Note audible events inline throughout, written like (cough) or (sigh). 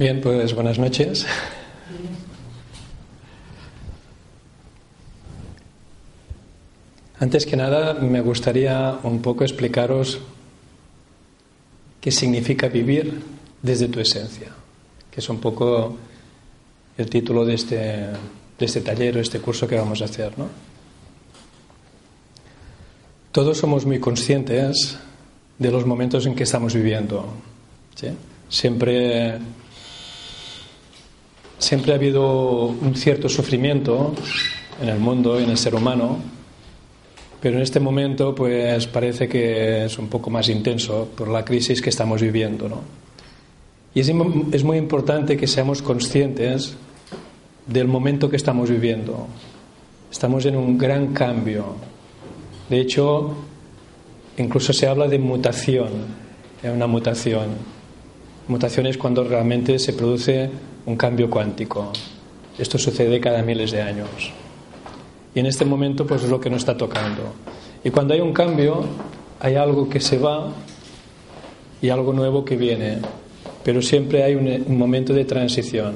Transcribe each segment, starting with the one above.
Bien, pues buenas noches. Antes que nada, me gustaría un poco explicaros qué significa vivir desde tu esencia, que es un poco el título de este, de este taller o este curso que vamos a hacer. ¿no? Todos somos muy conscientes de los momentos en que estamos viviendo. Siempre, siempre ha habido un cierto sufrimiento en el mundo y en el ser humano, pero en este momento pues parece que es un poco más intenso por la crisis que estamos viviendo. ¿no? Y es, muy importante que seamos conscientes del momento que estamos viviendo. Estamos en un gran cambio. De hecho, incluso se habla de mutación una mutación. Mutación es cuando realmente se produce un cambio cuántico. Esto sucede cada miles de años. Y en este momento pues es lo que nos está tocando. Y cuando hay un cambio, hay algo que se va y algo nuevo que viene. Pero siempre hay un, momento de transición.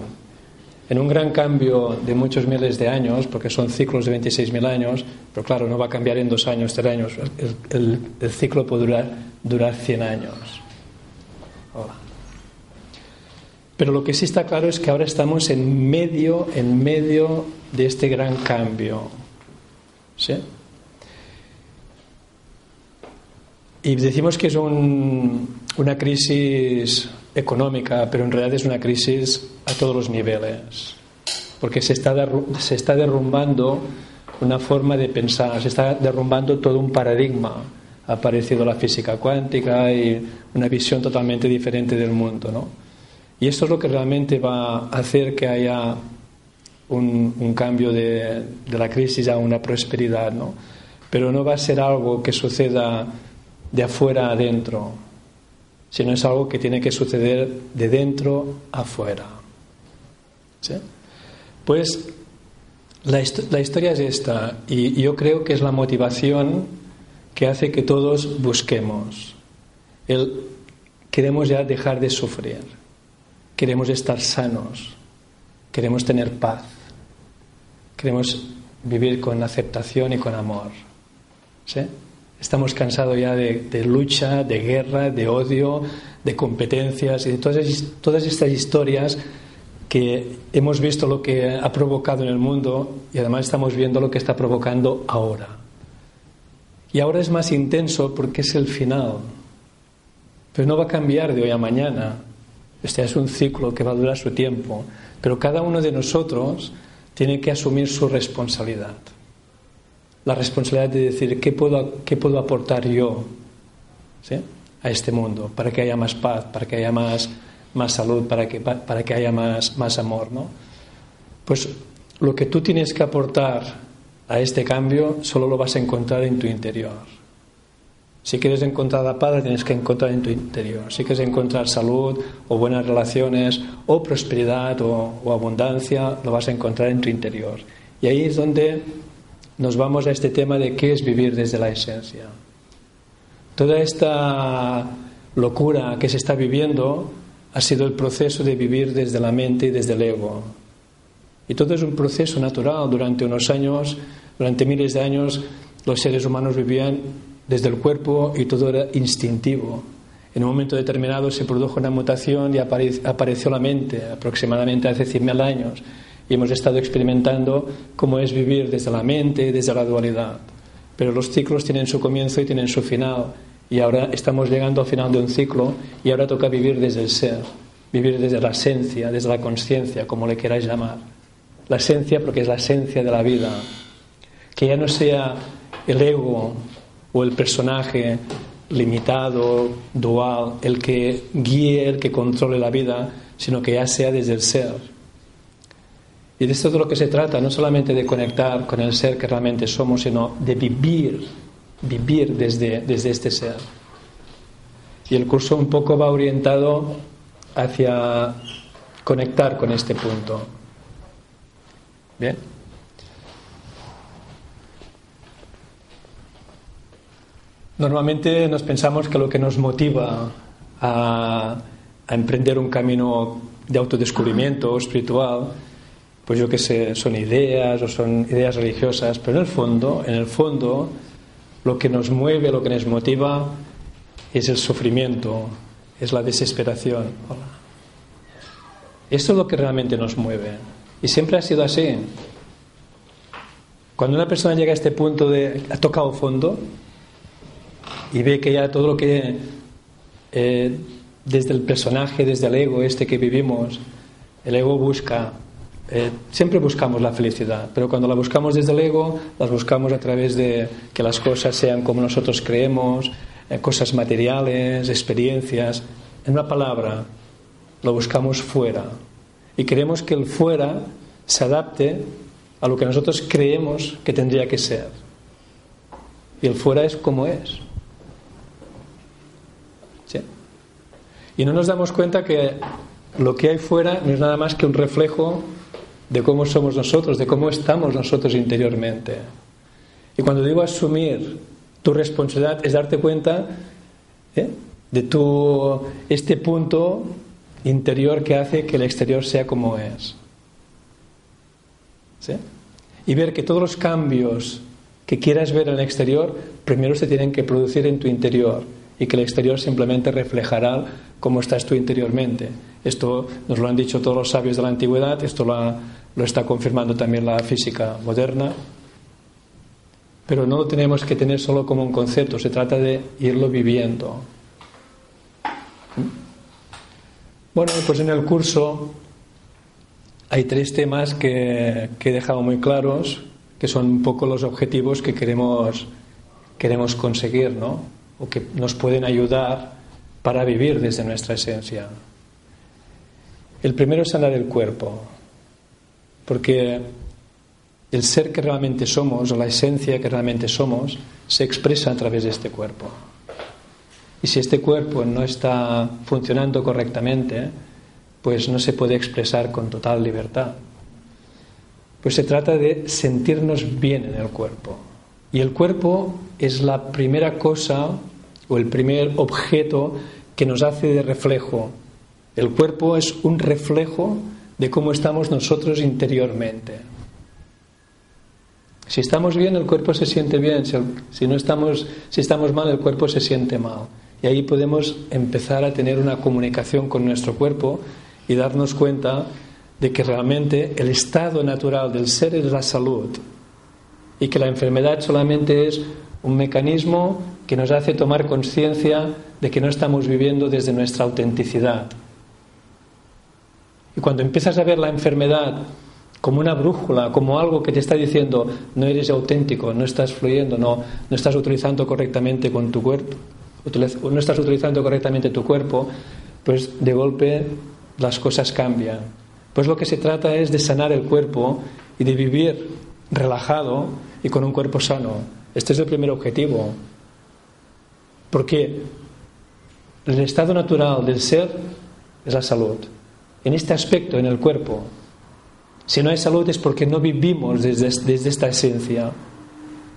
En un gran cambio de muchos miles de años, porque son ciclos de 26.000 años, pero claro, no va a cambiar en dos años, tres años. El, ciclo puede durar durar 100 años. Pero lo que sí está claro es que ahora estamos en medio, en medio de este gran cambio. ¿Sí? Y decimos que es una crisis económica, pero en realidad es una crisis a todos los niveles, porque se está, se está derrumbando una forma de pensar, se está derrumbando todo un paradigma ha aparecido la física cuántica y una visión totalmente diferente del mundo. ¿no? Y esto es lo que realmente va a hacer que haya un, cambio de, la crisis a una prosperidad. ¿no? Pero no va a ser algo que suceda de afuera adentro, sino es algo que tiene que suceder de dentro afuera. ¿Sí? Pues la, la historia es esta, y yo creo que es la motivación que hace que todos busquemos. El, queremos ya dejar de sufrir, queremos estar sanos, queremos tener paz, queremos vivir con aceptación y con amor. ¿Sí? Estamos cansados ya de, lucha, de guerra, de odio, de competencias y de todas, todas estas historias que hemos visto lo que ha provocado en el mundo y además estamos viendo lo que está provocando ahora. Y ahora es más intenso porque es el final. Pero no va a cambiar de hoy a mañana. Este es un ciclo que va a durar su tiempo. Pero cada uno de nosotros tiene que asumir su responsabilidad. La responsabilidad de decir qué puedo, qué puedo aportar yo a este mundo para que haya más paz, para que haya más, más salud, para que, para que haya más, más amor. ¿no? Pues lo que tú tienes que aportar a este cambio solo lo vas a encontrar en tu interior. Si quieres encontrar la paz, tienes que encontrar en tu interior. Si quieres encontrar salud o buenas relaciones o prosperidad o, o, abundancia, lo vas a encontrar en tu interior. Y ahí es donde nos vamos a este tema de qué es vivir desde la esencia. Toda esta locura que se está viviendo ha sido el proceso de vivir desde la mente y desde el ego. Y todo es un proceso natural. Durante unos años, durante miles de años, los seres humanos vivían desde el cuerpo y todo era instintivo. En un momento determinado se produjo una mutación y apareció la mente, aproximadamente hace 100.000 años. Y hemos estado experimentando cómo es vivir desde la mente, desde la dualidad. Pero los ciclos tienen su comienzo y tienen su final. Y ahora estamos llegando al final de un ciclo y ahora toca vivir desde el ser, vivir desde la esencia, desde la conciencia, como le queráis llamar la esencia porque es la esencia de la vida. Que ya no sea el ego o el personaje limitado, dual, el que guíe, el que controle la vida, sino que ya sea desde el ser. Y de esto es de lo que se trata, no solamente de conectar con el ser que realmente somos, sino de vivir, vivir desde, desde este ser. Y el curso un poco va orientado hacia conectar con este punto. Bien. Normalmente nos pensamos que lo que nos motiva a emprender un camino de autodescubrimiento espiritual, pues yo qué sé, son ideas o son ideas religiosas, pero en el fondo, en el fondo, lo que nos mueve, lo que nos motiva es el sufrimiento, es la desesperación. Esto es lo que realmente nos mueve. Y siempre ha sido así. Cuando una persona llega a este punto de ha tocado fondo y ve que ya todo lo que eh, desde el personaje, desde el ego este que vivimos, el ego busca, eh, siempre buscamos la felicidad, pero cuando la buscamos desde el ego, las buscamos a través de que las cosas sean como nosotros creemos, eh, cosas materiales, experiencias. En una palabra, lo buscamos fuera y queremos que el fuera se adapte a lo que nosotros creemos que tendría que ser. Y el fuera es como es. Y no nos damos cuenta que lo que hay fuera no es nada más que un reflejo de cómo somos nosotros, de cómo estamos nosotros interiormente. Y cuando digo asumir tu responsabilidad es darte cuenta ¿eh? de tu, este punto interior que hace que el exterior sea como es. ¿Sí? Y ver que todos los cambios que quieras ver en el exterior primero se tienen que producir en tu interior y que el exterior simplemente reflejará cómo estás tú interiormente. Esto nos lo han dicho todos los sabios de la antigüedad, esto lo, está confirmando también la física moderna. Pero no lo tenemos que tener solo como un concepto, se trata de irlo viviendo. Bueno, pues en el curso hay tres temas que, que he dejado muy claros, que son un poco los objetivos que queremos, queremos conseguir, ¿no? O que nos pueden ayudar para vivir desde nuestra esencia. El primero es sanar el cuerpo, porque el ser que realmente somos, o la esencia que realmente somos, se expresa a través de este cuerpo. Y si este cuerpo no está funcionando correctamente, pues no se puede expresar con total libertad. Pues se trata de sentirnos bien en el cuerpo, y el cuerpo es la primera cosa o el primer objeto que nos hace de reflejo. El cuerpo es un reflejo de cómo estamos nosotros interiormente. Si estamos bien, el cuerpo se siente bien. Si no estamos, si estamos mal, el cuerpo se siente mal. Y ahí podemos empezar a tener una comunicación con nuestro cuerpo y darnos cuenta de que realmente el estado natural del ser es la salud, y que la enfermedad solamente es un mecanismo que nos hace tomar conciencia de que no estamos viviendo desde nuestra autenticidad. Y cuando empiezas a ver la enfermedad como una brújula, como algo que te está diciendo no eres auténtico, no estás fluyendo, no, no estás utilizando correctamente con tu cuerpo, no estás utilizando correctamente tu cuerpo, pues de golpe las cosas cambian. Pues lo que se trata es de sanar el cuerpo y de vivir relajado y con un cuerpo sano. Este es el primer objetivo. Porque el estado natural del ser es la salud. En este aspecto, en el cuerpo. Si no hay salud es porque no vivimos desde, desde esta esencia.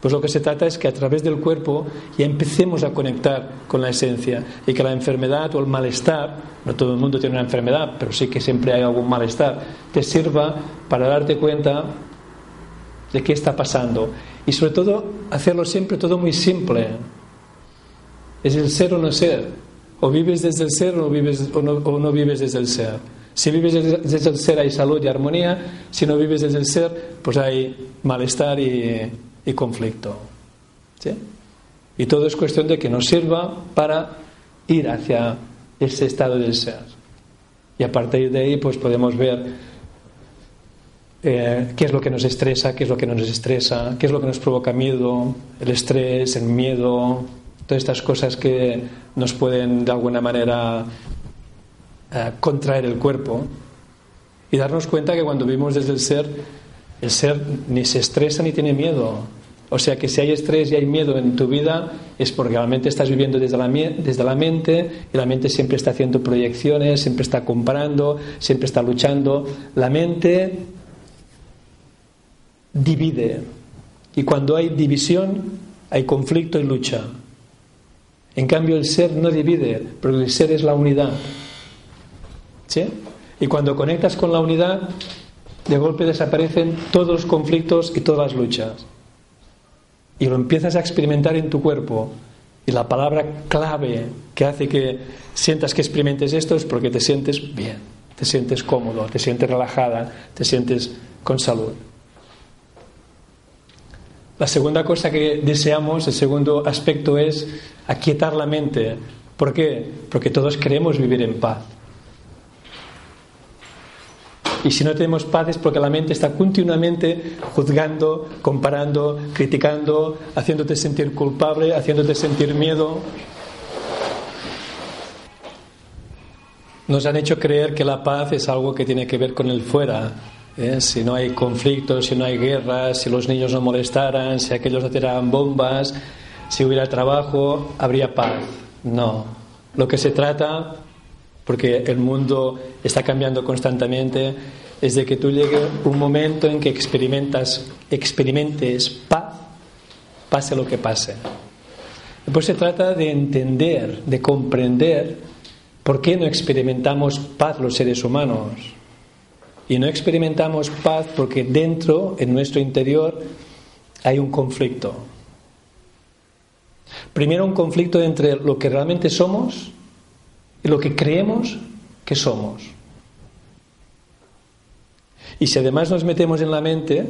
Pues lo que se trata es que a través del cuerpo ya empecemos a conectar con la esencia y que la enfermedad o el malestar, no todo el mundo tiene una enfermedad, pero sí que siempre hay algún malestar, te sirva para darte cuenta de qué está pasando. Y sobre todo, hacerlo siempre todo muy simple. Es el ser o no ser. O vives desde el ser o no vives, o no, vives desde el ser. Si vives desde el ser hay salud y armonía. Si no vives desde el ser, pues hay malestar y, y conflicto. ¿Sí? Y todo es cuestión de que nos sirva para ir hacia ese estado del ser. Y a partir de ahí, pues podemos ver eh, qué es lo que nos estresa, qué es lo que no nos estresa, qué es lo que nos provoca miedo, el estrés, el miedo, todas estas cosas que nos pueden de alguna manera eh, contraer el cuerpo y darnos cuenta que cuando vivimos desde el ser, el ser ni se estresa ni tiene miedo. O sea que si hay estrés y hay miedo en tu vida es porque realmente estás viviendo desde la, desde la mente y la mente siempre está haciendo proyecciones, siempre está comparando, siempre está luchando. La mente divide. Y cuando hay división, hay conflicto y lucha. En cambio, el ser no divide, porque el ser es la unidad. ¿Sí? Y cuando conectas con la unidad, de golpe desaparecen todos los conflictos y todas las luchas. Y lo empiezas a experimentar en tu cuerpo. Y la palabra clave que hace que sientas que experimentes esto es porque te sientes bien, te sientes cómodo, te sientes relajada, te sientes con salud. La segunda cosa que deseamos, el segundo aspecto es aquietar la mente. ¿Por qué? Porque todos queremos vivir en paz. Y si no tenemos paz es porque la mente está continuamente juzgando, comparando, criticando, haciéndote sentir culpable, haciéndote sentir miedo. Nos han hecho creer que la paz es algo que tiene que ver con el fuera. ¿Eh? Si no hay conflictos, si no hay guerras, si los niños no molestaran, si aquellos no tiraran bombas, si hubiera trabajo, habría paz. No. Lo que se trata porque el mundo está cambiando constantemente, es de que tú llegue un momento en que experimentas, experimentes paz, pase lo que pase. Después se trata de entender, de comprender por qué no experimentamos paz los seres humanos. Y no experimentamos paz porque dentro, en nuestro interior, hay un conflicto. Primero un conflicto entre lo que realmente somos y lo que creemos que somos. Y si además nos metemos en la mente,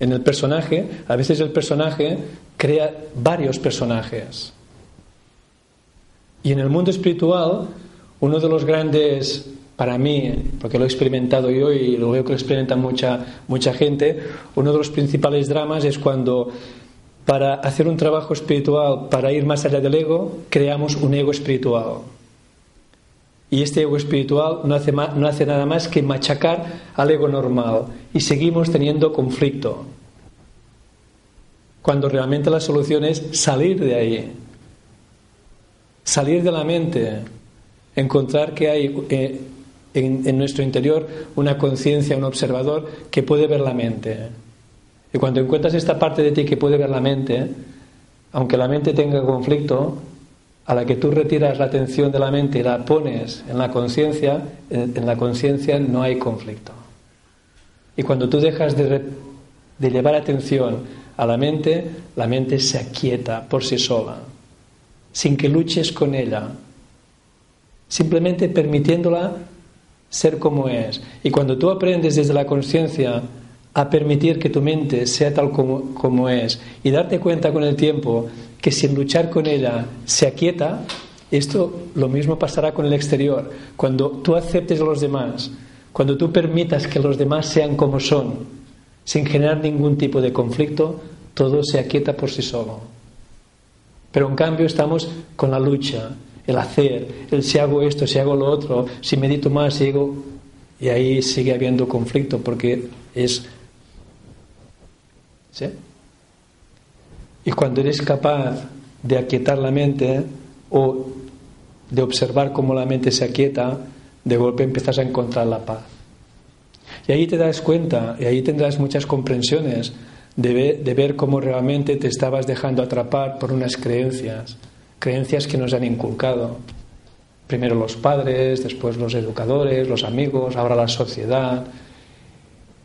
en el personaje, a veces el personaje crea varios personajes. Y en el mundo espiritual, uno de los grandes, para mí, porque lo he experimentado yo y lo veo que lo experimenta mucha, mucha gente, uno de los principales dramas es cuando para hacer un trabajo espiritual, para ir más allá del ego, creamos un ego espiritual. Y este ego espiritual no hace, no hace nada más que machacar al ego normal y seguimos teniendo conflicto. Cuando realmente la solución es salir de ahí, salir de la mente, encontrar que hay eh, en, nuestro interior una conciencia, un observador que puede ver la mente. Y cuando encuentras esta parte de ti que puede ver la mente, aunque la mente tenga conflicto, a la que tú retiras la atención de la mente y la pones en la conciencia, en la conciencia no hay conflicto. Y cuando tú dejas de, de, llevar atención a la mente, la mente se aquieta por sí sola, sin que luches con ella, simplemente permitiéndola ser como es. Y cuando tú aprendes desde la conciencia a permitir que tu mente sea tal como, como es y darte cuenta con el tiempo que sin luchar con ella se aquieta, esto lo mismo pasará con el exterior. Cuando tú aceptes a los demás, cuando tú permitas que los demás sean como son, sin generar ningún tipo de conflicto, todo se aquieta por sí solo. Pero en cambio estamos con la lucha, el hacer, el si hago esto, si hago lo otro, si medito más, si hago... Y ahí sigue habiendo conflicto porque es... ¿Sí? Y cuando eres capaz de aquietar la mente o de observar cómo la mente se aquieta, de golpe empiezas a encontrar la paz. Y ahí te das cuenta, y ahí tendrás muchas comprensiones de de ver cómo realmente te estabas dejando atrapar por unas creencias, creencias que nos han inculcado. Primero los padres, después los educadores, los amigos, ahora la sociedad,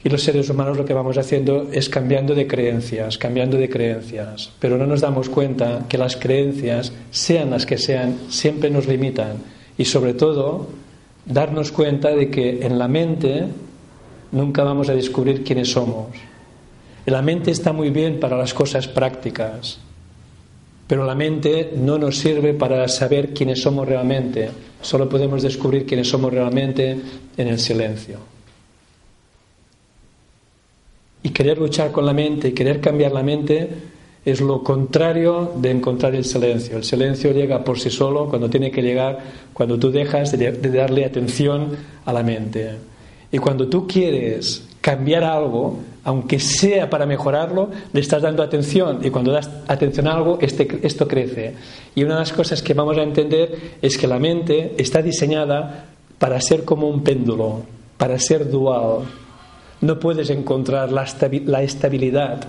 y los seres humanos lo que vamos haciendo es cambiando de creencias, cambiando de creencias. Pero no nos damos cuenta que las creencias, sean las que sean, siempre nos limitan. Y sobre todo, darnos cuenta de que en la mente nunca vamos a descubrir quiénes somos. La mente está muy bien para las cosas prácticas, pero la mente no nos sirve para saber quiénes somos realmente. Solo podemos descubrir quiénes somos realmente en el silencio. Y querer luchar con la mente y querer cambiar la mente es lo contrario de encontrar el silencio. El silencio llega por sí solo cuando tiene que llegar, cuando tú dejas de, darle atención a la mente. Y cuando tú quieres cambiar algo, aunque sea para mejorarlo, le estás dando atención. Y cuando das atención a algo, este, esto crece. Y una de las cosas que vamos a entender es que la mente está diseñada para ser como un péndulo, para ser dual no puedes encontrar la, estabilidad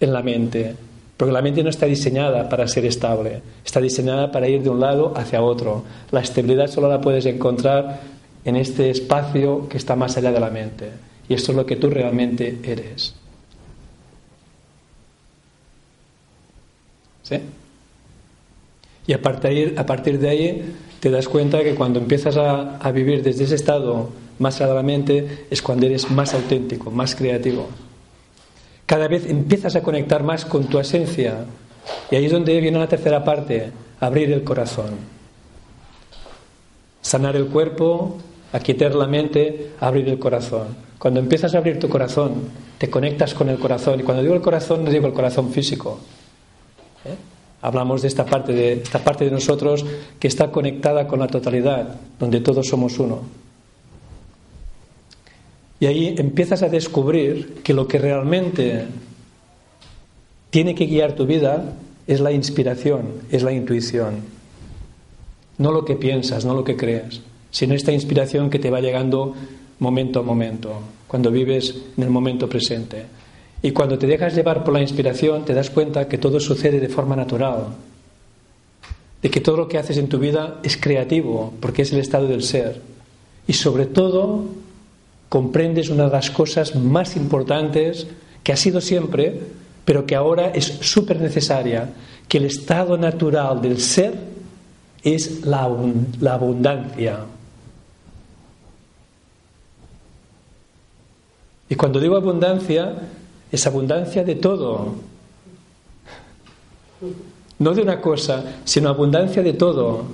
en la mente, porque la mente no está diseñada para ser estable, está diseñada para ir de un lado hacia otro. La estabilidad solo la puedes encontrar en este espacio que está más allá de la mente. Y esto es lo que tú realmente eres. ¿Sí? Y a partir, a partir de ahí te das cuenta que cuando empiezas a, a vivir desde ese estado más allá de la mente es cuando eres más auténtico, más creativo. Cada vez empiezas a conectar más con tu esencia. Y ahí es donde viene la tercera parte, abrir el corazón. Sanar el cuerpo, aquietar la mente, abrir el corazón. Cuando empiezas a abrir tu corazón, te conectas con el corazón. Y cuando digo el corazón, no digo el corazón físico. ¿eh? Hablamos de esta parte de esta parte de nosotros que está conectada con la totalidad, donde todos somos uno. Y ahí empiezas a descubrir que lo que realmente tiene que guiar tu vida es la inspiración, es la intuición. No lo que piensas, no lo que crees, sino esta inspiración que te va llegando momento a momento, cuando vives en el momento presente. Y cuando te dejas llevar por la inspiración, te das cuenta que todo sucede de forma natural, de que todo lo que haces en tu vida es creativo, porque es el estado del ser. Y sobre todo, comprendes una de las cosas más importantes que ha sido siempre, pero que ahora es súper necesaria, que el estado natural del ser es la, la abundancia. Y cuando digo abundancia, es abundancia de todo. No de una cosa, sino abundancia de todo.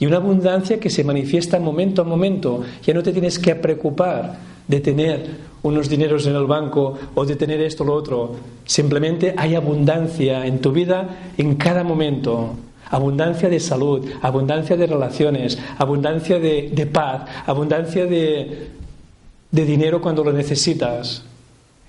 Y una abundancia que se manifiesta momento a momento. Ya no te tienes que preocupar de tener unos dineros en el banco o de tener esto o lo otro. Simplemente hay abundancia en tu vida en cada momento. Abundancia de salud, abundancia de relaciones, abundancia de, de paz, abundancia de, de dinero cuando lo necesitas.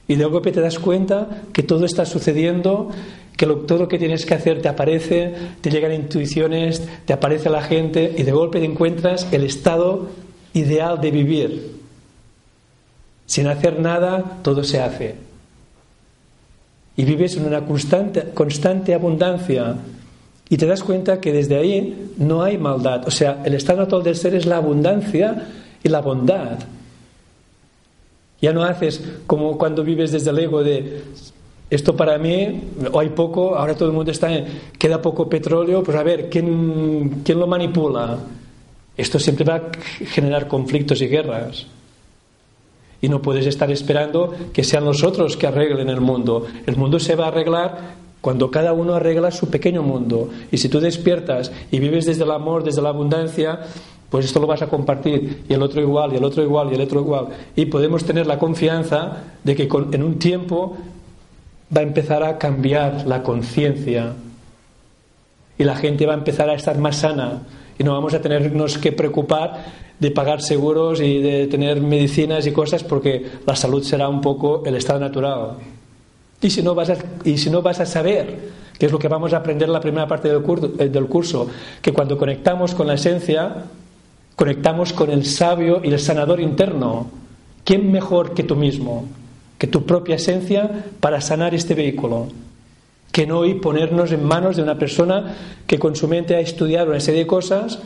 Y de golpe te das cuenta que todo está sucediendo, que todo lo que tienes que hacer te aparece, te llegan intuiciones, te aparece la gente y de golpe te encuentras el estado ideal de vivir. Sin hacer nada, todo se hace. Y vives en una constante, constante abundancia. Y te das cuenta que desde ahí no hay maldad. O sea, el estado natural del ser es la abundancia y la bondad. Ya no haces como cuando vives desde el ego de esto para mí, o hay poco, ahora todo el mundo está en, queda poco petróleo, pues a ver, ¿quién, ¿quién lo manipula? Esto siempre va a generar conflictos y guerras. Y no puedes estar esperando que sean los otros que arreglen el mundo. El mundo se va a arreglar cuando cada uno arregla su pequeño mundo. Y si tú despiertas y vives desde el amor, desde la abundancia, pues esto lo vas a compartir y el otro igual y el otro igual y el otro igual. Y podemos tener la confianza de que en un tiempo va a empezar a cambiar la conciencia y la gente va a empezar a estar más sana y no vamos a tenernos que preocupar de pagar seguros y de tener medicinas y cosas porque la salud será un poco el estado natural. Y si no vas a, y si no vas a saber, que es lo que vamos a aprender en la primera parte del curso, eh, del curso, que cuando conectamos con la esencia, conectamos con el sabio y el sanador interno. ¿Quién mejor que tú mismo, que tu propia esencia para sanar este vehículo? Que no y ponernos en manos de una persona que con su mente ha estudiado una serie de cosas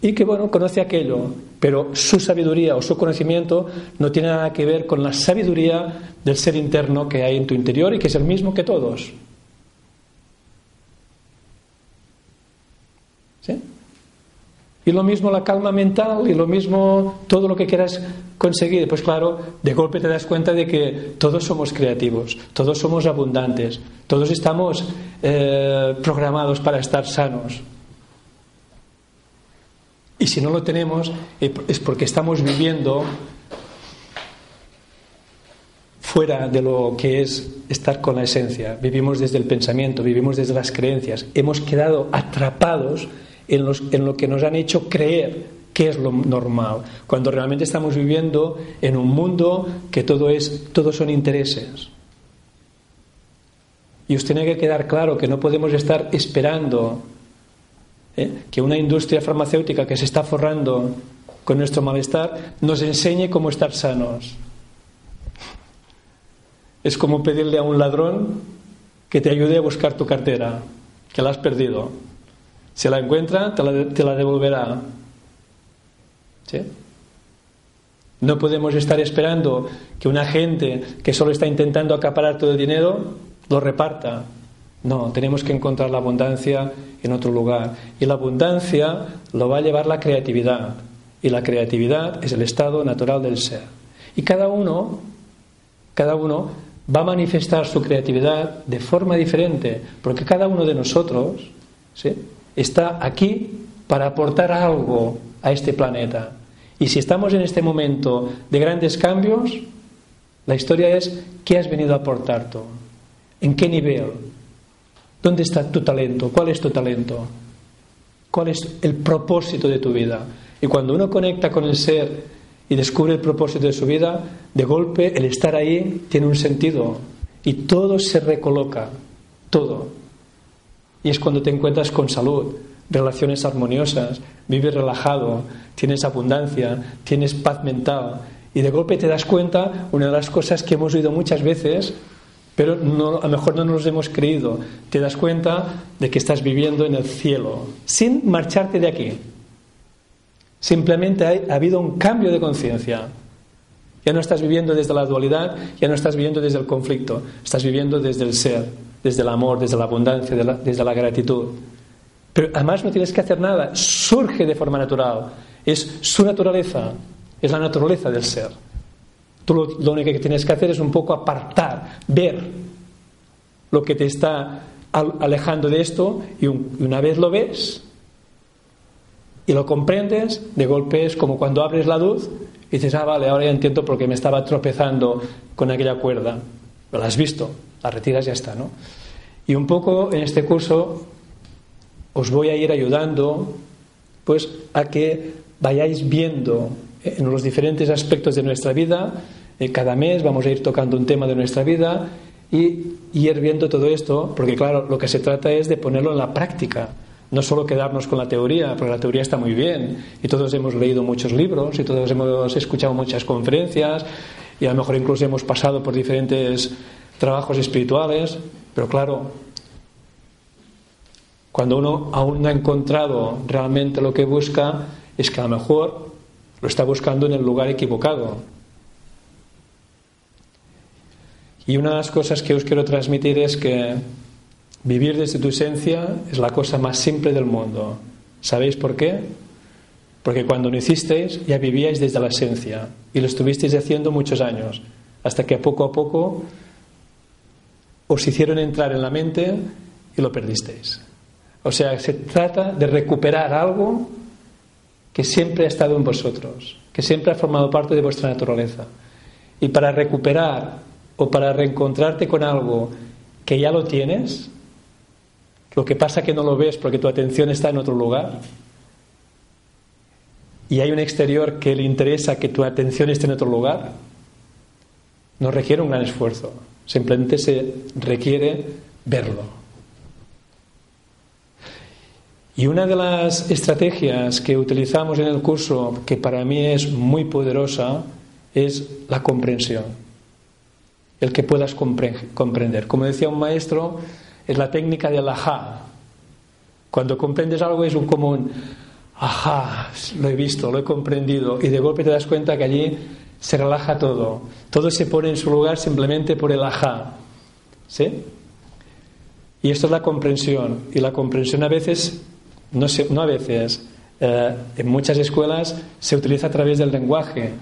y que, bueno, conoce aquello, pero su sabiduría o su conocimiento no tiene nada que ver con la sabiduría del ser interno que hay en tu interior y que es el mismo que todos. ¿Sí? Y lo mismo la calma mental y lo mismo todo lo que quieras conseguir. Pues claro, de golpe te das cuenta de que todos somos creativos, todos somos abundantes, todos estamos eh, programados para estar sanos. Y si no lo tenemos es porque estamos viviendo fuera de lo que es estar con la esencia. Vivimos desde el pensamiento, vivimos desde las creencias. Hemos quedado atrapados en, lo que nos han hecho creer que es lo normal, cuando realmente estamos viviendo en un mundo que todo es, todos son intereses. Y os tiene que quedar claro que no podemos estar esperando ¿eh? que una industria farmacéutica que se está forrando con nuestro malestar nos enseñe cómo estar sanos. Es como pedirle a un ladrón que te ayude a buscar tu cartera, que la has perdido. Si la encuentra, te la, devolverá. ¿Sí? No podemos estar esperando que una gente que solo está intentando acaparar todo el dinero lo reparta. No, tenemos que encontrar la abundancia en otro lugar. Y la abundancia lo va a llevar la creatividad. Y la creatividad es el estado natural del ser. Y cada uno, cada uno va a manifestar su creatividad de forma diferente, porque cada uno de nosotros está aquí para aportar algo a este planeta. Y si estamos en este momento de grandes cambios, la historia es ¿qué has venido a aportar tú? ¿En qué nivel? ¿Dónde está tu talento? ¿Cuál es tu talento? ¿Cuál es el propósito de tu vida? Y cuando uno conecta con el ser y descubre el propósito de su vida, de golpe el estar ahí tiene un sentido y todo se recoloca, todo. Y es cuando te encuentras con salud, relaciones armoniosas, vives relajado, tienes abundancia, tienes paz mental y de golpe te das cuenta, una de las cosas que hemos oído muchas veces, pero a lo mejor no nos hemos creído, te das cuenta de que estás viviendo en el cielo, sin marcharte de aquí. Simplemente ha habido un cambio de conciencia. Ya no estás viviendo desde la dualidad, ya no estás viviendo desde el conflicto, estás viviendo desde el ser, desde el amor, desde la abundancia, desde la gratitud. Pero además no tienes que hacer nada, surge de forma natural, es su naturaleza, es la naturaleza del ser. Tú lo, único que tienes que hacer es un poco apartar, ver lo que te está alejando de esto y una vez lo ves, y lo comprendes, de golpe es como cuando abres la luz y dices, ah, vale, ahora ya entiendo por qué me estaba tropezando con aquella cuerda. Lo has visto, la retiras ya está, ¿no? Y un poco en este curso os voy a ir ayudando pues a que vayáis viendo en los diferentes aspectos de nuestra vida, eh, cada mes vamos a ir tocando un tema de nuestra vida y ir viendo todo esto, porque claro, lo que se trata es de ponerlo en la práctica no solo quedarnos con la teoría, porque la teoría está muy bien y todos hemos leído muchos libros y todos hemos escuchado muchas conferencias y a lo mejor incluso hemos pasado por diferentes trabajos espirituales, pero claro, cuando uno aún no ha encontrado realmente lo que busca, es que a lo mejor lo está buscando en el lugar equivocado. Y una de las cosas que os quiero transmitir es que Vivir desde tu esencia es la cosa más simple del mundo. ¿Sabéis por qué? Porque cuando lo hicisteis ya vivíais desde la esencia y lo estuvisteis haciendo muchos años, hasta que poco a poco os hicieron entrar en la mente y lo perdisteis. O sea, se trata de recuperar algo que siempre ha estado en vosotros, que siempre ha formado parte de vuestra naturaleza. Y para recuperar o para reencontrarte con algo que ya lo tienes, lo que pasa que no lo ves porque tu atención está en otro lugar. Y hay un exterior que le interesa que tu atención esté en otro lugar. No requiere un gran esfuerzo. Simplemente se requiere verlo. Y una de las estrategias que utilizamos en el curso, que para mí es muy poderosa, es la comprensión. El que puedas comprender. Como decía un maestro, es la técnica del ajá. Cuando comprendes algo es un común, ajá, lo he visto, lo he comprendido, y de golpe te das cuenta que allí se relaja todo. Todo se pone en su lugar simplemente por el ajá. ¿Sí? Y esto es la comprensión. Y la comprensión a veces, no, sé, no a veces, eh, en muchas escuelas se utiliza a través del lenguaje.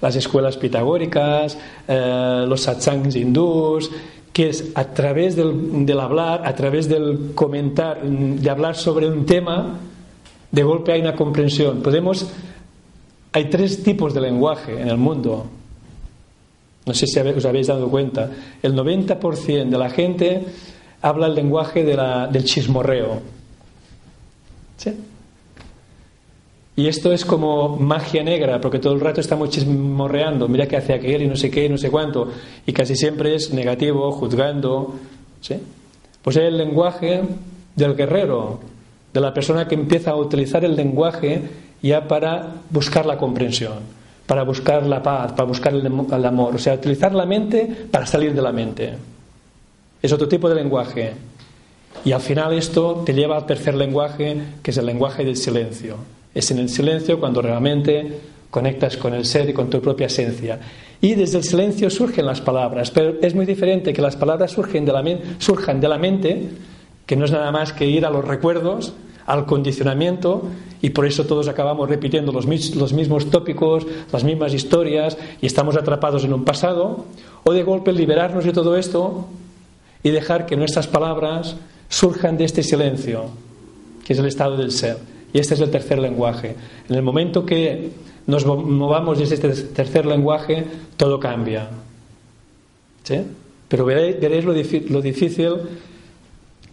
Las escuelas pitagóricas, eh, los satsangs hindús, que es a través del, hablar, a través del comentar, de hablar sobre un tema, de golpe hay una comprensión. Podemos, hay tres tipos de lenguaje en el mundo. No sé si os habéis dado cuenta. El 90% de la gente habla el lenguaje del chismorreo. ¿Sí? Y esto es como magia negra, porque todo el rato estamos chismorreando, mira qué hace aquel y no sé qué y no sé cuánto, y casi siempre es negativo, juzgando. ¿sí? Pues es el lenguaje del guerrero, de la persona que empieza a utilizar el lenguaje ya para buscar la comprensión, para buscar la paz, para buscar el, amor, o sea, utilizar la mente para salir de la mente. Es otro tipo de lenguaje. Y al final esto te lleva al tercer lenguaje, que es el lenguaje del silencio Es en el silencio cuando realmente conectas con el ser y con tu propia esencia. Y desde el silencio surgen las palabras, pero es muy diferente que las palabras surjan de la mente, que no es nada más que ir a los recuerdos, al condicionamiento, y por eso todos acabamos repitiendo los, mismos tópicos, las mismas historias, y estamos atrapados en un pasado, o de golpe liberarnos de todo esto y dejar que nuestras palabras surjan de este silencio, que es el estado del ser. Y este es el tercer lenguaje. En el momento que nos movamos desde este tercer lenguaje, todo cambia. ¿Sí? Pero veréis, lo, difícil,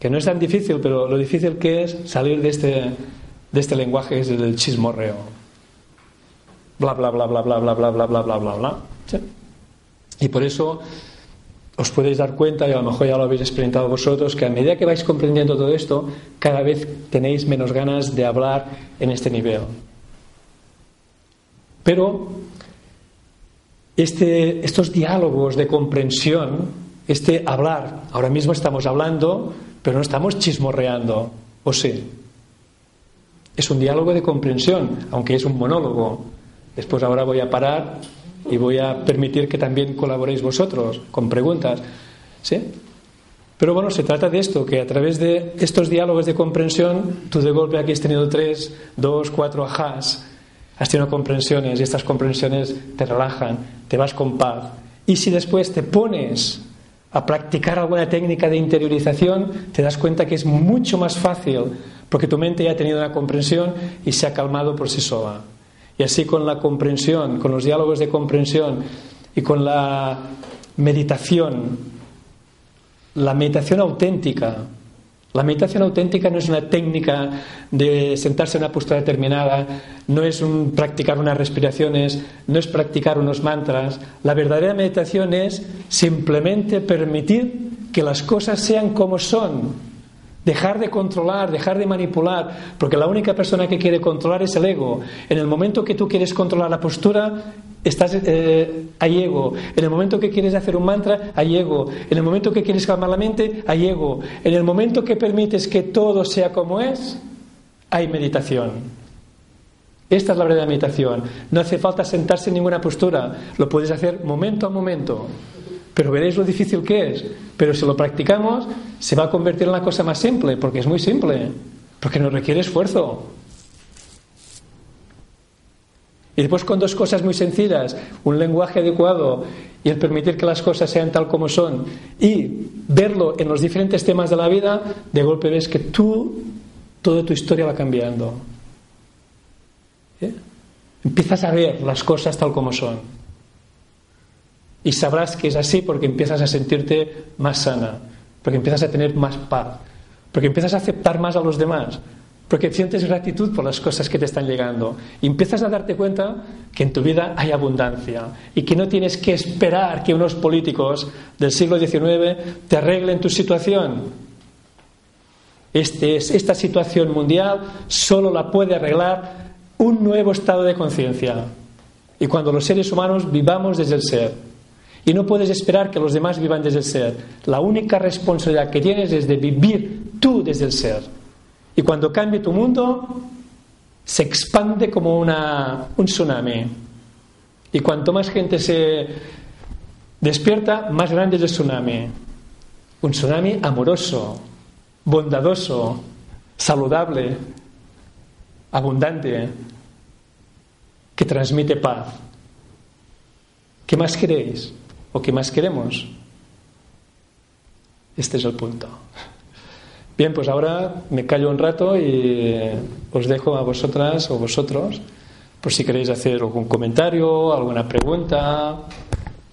que no es tan difícil, pero lo difícil que es salir de este, de este lenguaje es del chismorreo. Bla, bla, bla, bla, bla, bla, bla, bla, bla, bla, bla, bla. ¿Sí? Y por eso os podéis dar cuenta, y a lo mejor ya lo habéis experimentado vosotros, que a medida que vais comprendiendo todo esto, cada vez tenéis menos ganas de hablar en este nivel. Pero este, estos diálogos de comprensión, este hablar, ahora mismo estamos hablando, pero no estamos chismorreando, ¿o sí? Es un diálogo de comprensión, aunque es un monólogo. Después ahora voy a parar y voy a permitir que también colaboréis vosotros con preguntas. ¿Sí? Pero bueno, se trata de esto, que a través de estos diálogos de comprensión, tú de golpe aquí has tenido tres, dos, cuatro ajás Has tenido comprensiones y estas comprensiones te relajan, te vas con paz. Y si después te pones a practicar alguna técnica de interiorización, te das cuenta que es mucho más fácil, porque tu mente ya ha tenido una comprensión y se ha calmado por sí sola. Y así con la comprensión, con los diálogos de comprensión y con la meditación, la meditación auténtica, la meditación auténtica no es una técnica de sentarse en una postura determinada, no es practicar unas respiraciones, no es practicar unos mantras. La verdadera meditación es simplemente permitir que las cosas sean como son, Dejar de controlar, dejar de manipular, porque la única persona que quiere controlar es el ego. En el momento que tú quieres controlar la postura, estás eh, hay ego. En el momento que quieres hacer un mantra, hay ego. En el momento que quieres calmar la mente, hay ego. En el momento que permites que todo sea como es, hay meditación. Esta es la verdadera meditación. No hace falta sentarse en ninguna postura, lo puedes hacer momento a momento. Pero veréis lo difícil que es. Pero si lo practicamos, se va a convertir en la cosa más simple, porque es muy simple, porque no requiere esfuerzo. Y después con dos cosas muy sencillas, un lenguaje adecuado y el permitir que las cosas sean tal como son y verlo en los diferentes temas de la vida, de golpe ves que tú, toda tu historia va cambiando. ¿Eh? Empiezas a ver las cosas tal como son. Y sabrás que es así porque empiezas a sentirte más sana, porque empiezas a tener más paz, porque empiezas a aceptar más a los demás, porque sientes gratitud por las cosas que te están llegando. Y empiezas a darte cuenta que en tu vida hay abundancia y que no tienes que esperar que unos políticos del siglo XIX te arreglen tu situación. Este esta situación mundial solo la puede arreglar un nuevo estado de conciencia. Y cuando los seres humanos vivamos desde el ser. Y no puedes esperar que los demás vivan desde el ser. La única responsabilidad que tienes es de vivir tú desde el ser. Y cuando cambie tu mundo, se expande como una, un tsunami. Y cuanto más gente se despierta, más grande es el tsunami. Un tsunami amoroso, bondadoso, saludable, abundante, que transmite paz. ¿Qué más queréis? ¿O qué más queremos? Este es el punto. Bien, pues ahora me callo un rato y os dejo a vosotras o vosotros por si queréis hacer algún comentario, alguna pregunta,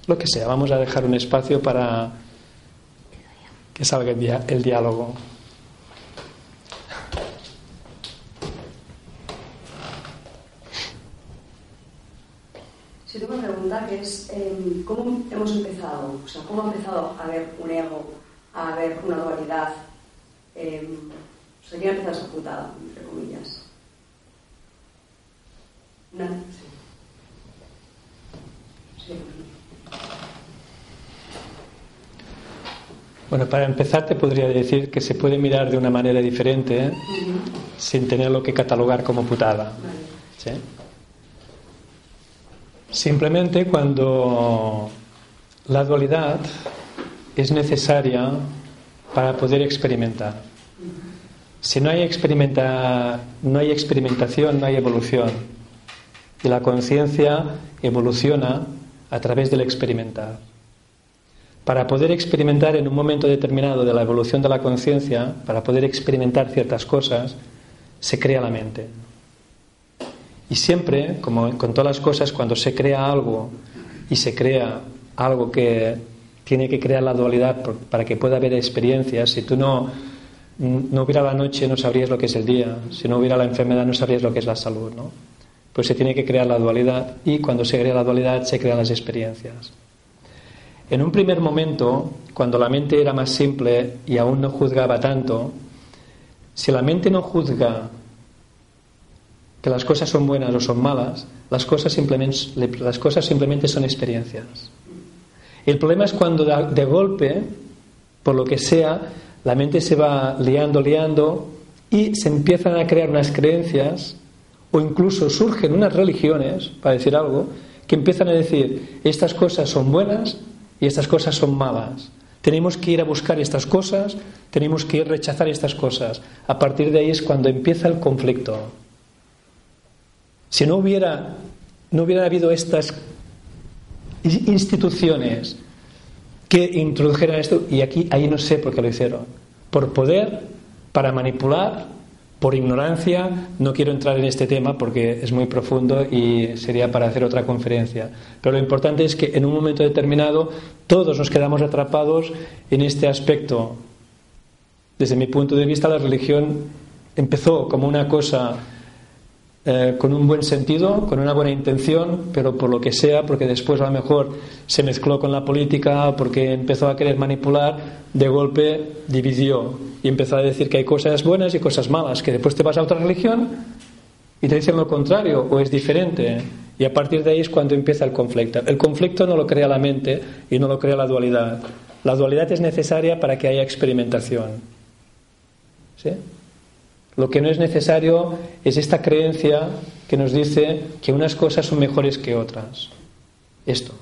lo que sea. Vamos a dejar un espacio para que salga el diálogo. Tengo una pregunta que es em, cómo hemos empezado, o sea, cómo ha empezado a haber un ego, a haber una dualidad. Eh, o sea, ¿quién ha empezado esa putada, entre comillas? Nadie. Sí. Bueno, para empezar te podría decir que se puede mirar de una manera diferente sin tenerlo que catalogar como putada. Vale. ¿Sí? Simplemente cuando la dualidad es necesaria para poder experimentar. Si no hay, experimenta, no hay experimentación, no hay evolución. Y la conciencia evoluciona a través del experimentar. Para poder experimentar en un momento determinado de la evolución de la conciencia, para poder experimentar ciertas cosas, se crea la mente. Y siempre, como con todas las cosas, cuando se crea algo y se crea algo que tiene que crear la dualidad para que pueda haber experiencias, si tú no, no hubiera la noche no sabrías lo que es el día, si no hubiera la enfermedad no sabrías lo que es la salud, ¿no? Pues se tiene que crear la dualidad y cuando se crea la dualidad se crean las experiencias. En un primer momento, cuando la mente era más simple y aún no juzgaba tanto, si la mente no juzga que las cosas son buenas o son malas, las cosas simplemente, las cosas simplemente son experiencias. El problema es cuando de golpe, por lo que sea, la mente se va liando, liando y se empiezan a crear unas creencias o incluso surgen unas religiones, para decir algo, que empiezan a decir, estas cosas son buenas y estas cosas son malas. Tenemos que ir a buscar estas cosas, tenemos que ir a rechazar estas cosas. A partir de ahí es cuando empieza el conflicto. Si no hubiera, no hubiera habido estas instituciones que introdujeran esto, y aquí ahí no sé por qué lo hicieron, por poder, para manipular, por ignorancia, no quiero entrar en este tema porque es muy profundo y sería para hacer otra conferencia. Pero lo importante es que en un momento determinado todos nos quedamos atrapados en este aspecto. Desde mi punto de vista, la religión empezó como una cosa eh, con un buen sentido, con una buena intención, pero por lo que sea, porque después a lo mejor se mezcló con la política, porque empezó a querer manipular, de golpe dividió y empezó a decir que hay cosas buenas y cosas malas, que después te vas a otra religión y te dicen lo contrario o es diferente. Y a partir de ahí es cuando empieza el conflicto. El conflicto no lo crea la mente y no lo crea la dualidad. La dualidad es necesaria para que haya experimentación. ¿Sí? Lo que no es necesario es esta creencia que nos dice que unas cosas son mejores que otras. Esto.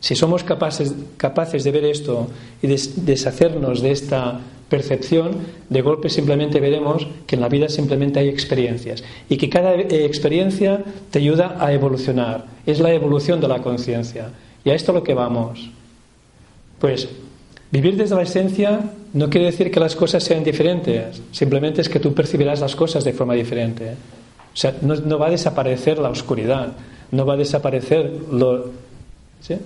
Si somos capaces, capaces de ver esto y de deshacernos de esta percepción, de golpe simplemente veremos que en la vida simplemente hay experiencias y que cada eh, experiencia te ayuda a evolucionar. Es la evolución de la conciencia. Y a esto lo que vamos. Pues Vivir desde la esencia no quiere decir que las cosas sean diferentes, simplemente es que tú percibirás las cosas de forma diferente. O sea, no, va a desaparecer la oscuridad, no va a desaparecer lo... ¿sí?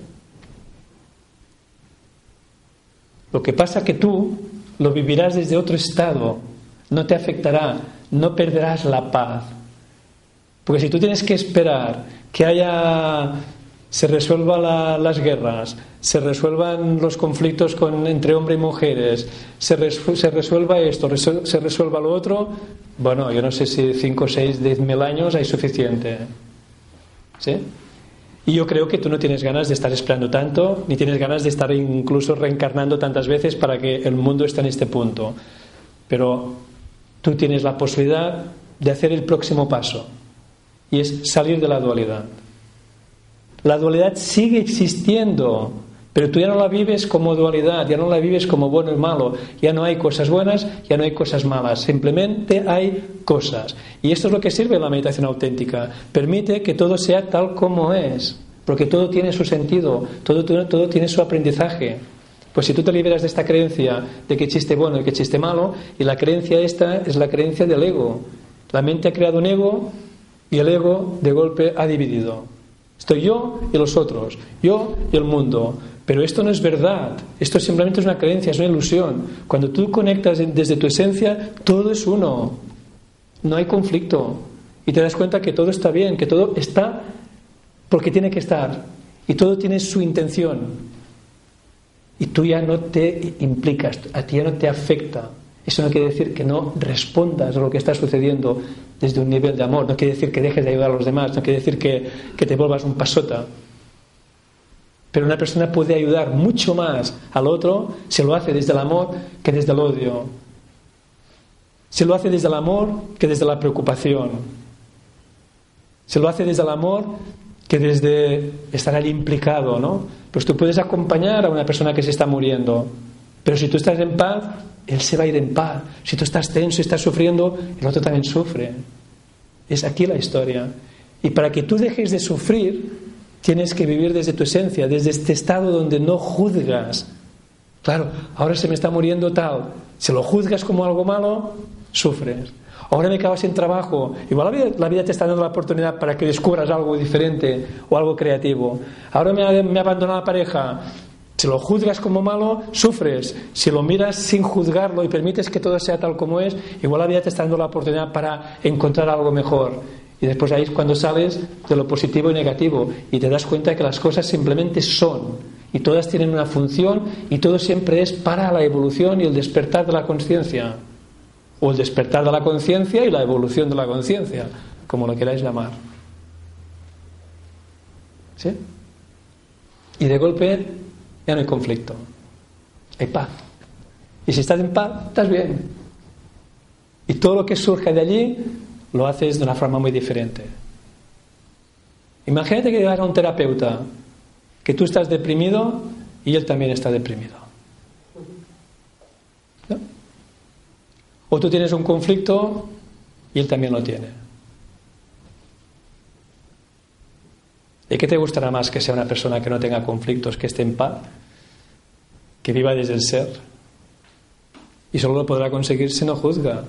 Lo que pasa que tú lo vivirás desde otro estado, no te afectará, no perderás la paz. Porque si tú tienes que esperar que haya se resuelvan las guerras, se resuelvan los conflictos con, entre hombres y mujeres, se, resuelva esto, se resuelva lo otro, bueno, yo no sé si 5, 6, 10 mil años hay suficiente. ¿Sí? Y yo creo que tú no tienes ganas de estar esperando tanto, ni tienes ganas de estar incluso reencarnando tantas veces para que el mundo esté en este punto. Pero tú tienes la posibilidad de hacer el próximo paso, y es salir de la dualidad. La dualidad sigue existiendo, pero tú ya no la vives como dualidad, ya no la vives como bueno y malo, ya no hay cosas buenas, ya no hay cosas malas, simplemente hay cosas. Y esto es lo que sirve la meditación auténtica, permite que todo sea tal como es, porque todo tiene su sentido, todo, todo, tiene su aprendizaje. Pues si tú te liberas de esta creencia de que existe bueno y que existe malo, y la creencia esta es la creencia del ego. La mente ha creado un ego y el ego de golpe ha dividido. Estoy yo y los otros, yo y el mundo. Pero esto no es verdad, esto simplemente es una creencia, es una ilusión. Cuando tú conectas desde tu esencia, todo es uno, no hay conflicto. Y te das cuenta que todo está bien, que todo está porque tiene que estar. Y todo tiene su intención. Y tú ya no te implicas, a ti ya no te afecta. Eso no quiere decir que no respondas a lo que está sucediendo desde un nivel de amor, no quiere decir que dejes de ayudar a los demás, no quiere decir que, que te vuelvas un pasota. Pero una persona puede ayudar mucho más al otro si lo hace desde el amor que desde el odio. Si lo hace desde el amor que desde la preocupación. Se lo hace desde el amor que desde estar allí implicado, ¿no? Pues tú puedes acompañar a una persona que se está muriendo, pero si tú estás en paz, él se va a ir en paz. Si tú estás tenso y estás sufriendo, el otro también sufre. Es aquí la historia. Y para que tú dejes de sufrir, tienes que vivir desde tu esencia, desde este estado donde no juzgas. Claro, ahora se me está muriendo tal. Si lo juzgas como algo malo, sufres. Ahora me quedo sin trabajo. Igual la vida, te está dando la oportunidad para que descubras algo diferente o algo creativo. Ahora me ha, me ha abandonado la pareja. Si lo juzgas como malo, sufres. Si lo miras sin juzgarlo y permites que todo sea tal como es, igual la vida te está dando la oportunidad para encontrar algo mejor. Y después ahí es cuando sales de lo positivo y negativo y te das cuenta de que las cosas simplemente son y todas tienen una función y todo siempre es para la evolución y el despertar de la conciencia. O el despertar de la conciencia y la evolución de la conciencia, como lo queráis llamar. ¿Sí? Y de golpe ya no hay conflicto, hay paz. Y si estás en paz, estás bien. Y todo lo que surge de allí lo haces de una forma muy diferente. Imagínate que llegas a un terapeuta, que tú estás deprimido y él también está deprimido. O tú tienes un conflicto y él también lo tiene. ¿Y qué te gustará más que sea una persona que no tenga conflictos, que esté en paz, que viva desde el ser? Y solo lo podrá conseguir si no juzga,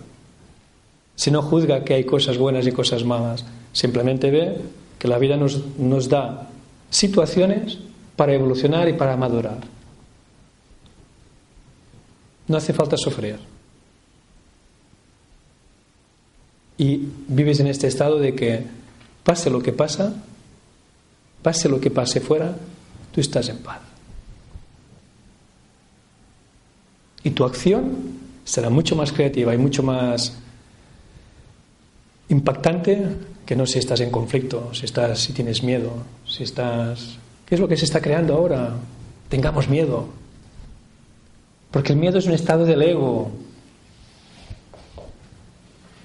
si no juzga que hay cosas buenas y cosas malas, simplemente ve que la vida nos, nos da situaciones para evolucionar y para madurar. No hace falta sufrir. Y vives en este estado de que pase lo que pasa, pase lo que pase fuera, tú estás en paz. Y tu acción será mucho más creativa y mucho más impactante que no si estás en conflicto, si estás, si tienes miedo, si estás. ¿Qué es lo que se está creando ahora? Tengamos miedo. Porque el miedo es un estado del ego.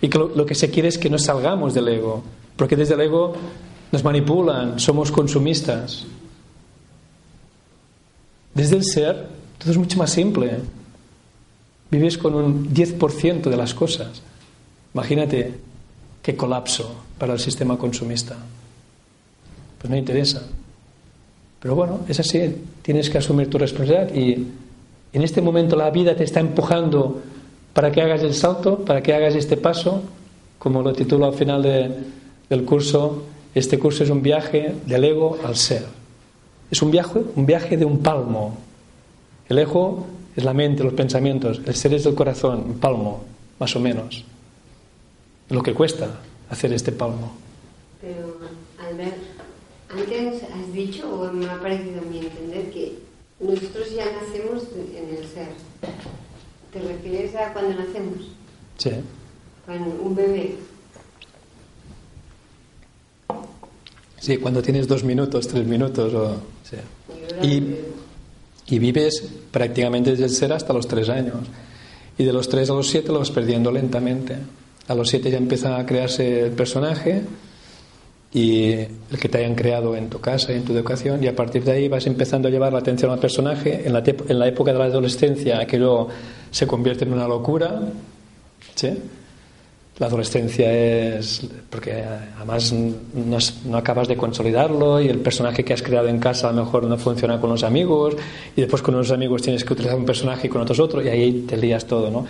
Y que lo, que se quiere es que no salgamos del ego. Porque desde el ego nos manipulan, somos consumistas. Desde el ser, todo es mucho más simple. Vives con un 10% de las cosas. Imagínate, Qué colapso para el sistema consumista. Pues no interesa. Pero bueno, es así, tienes que asumir tu responsabilidad y en este momento la vida te está empujando para que hagas el salto, para que hagas este paso, como lo titulo al final del curso, este curso es un viaje del ego al ser. Es un viaje, un viaje de un palmo. El ego es la mente, los pensamientos, el ser es el corazón, un palmo, más o menos lo que cuesta hacer este palmo. Pero, Albert, antes has dicho, o me ha parecido a mí entender, que nosotros ya nacemos en el ser. ¿Te refieres a cuando nacemos? Sí. Cuando un bebé. Sí, cuando tienes dos minutos, tres minutos. O, y, y, vives prácticamente desde el ser hasta los tres años. Y de los tres a los siete lo vas perdiendo lentamente. A los siete ya empieza a crearse el personaje y el que te hayan creado en tu casa y en tu educación y a partir de ahí vas empezando a llevar la atención al personaje. En la, en la época de la adolescencia aquello se convierte en una locura. ¿sí? La adolescencia es porque además no, acabas de consolidarlo y el personaje que has creado en casa a lo mejor no funciona con los amigos y después con unos amigos tienes que utilizar un personaje y con otros otro y ahí te lías todo, ¿no?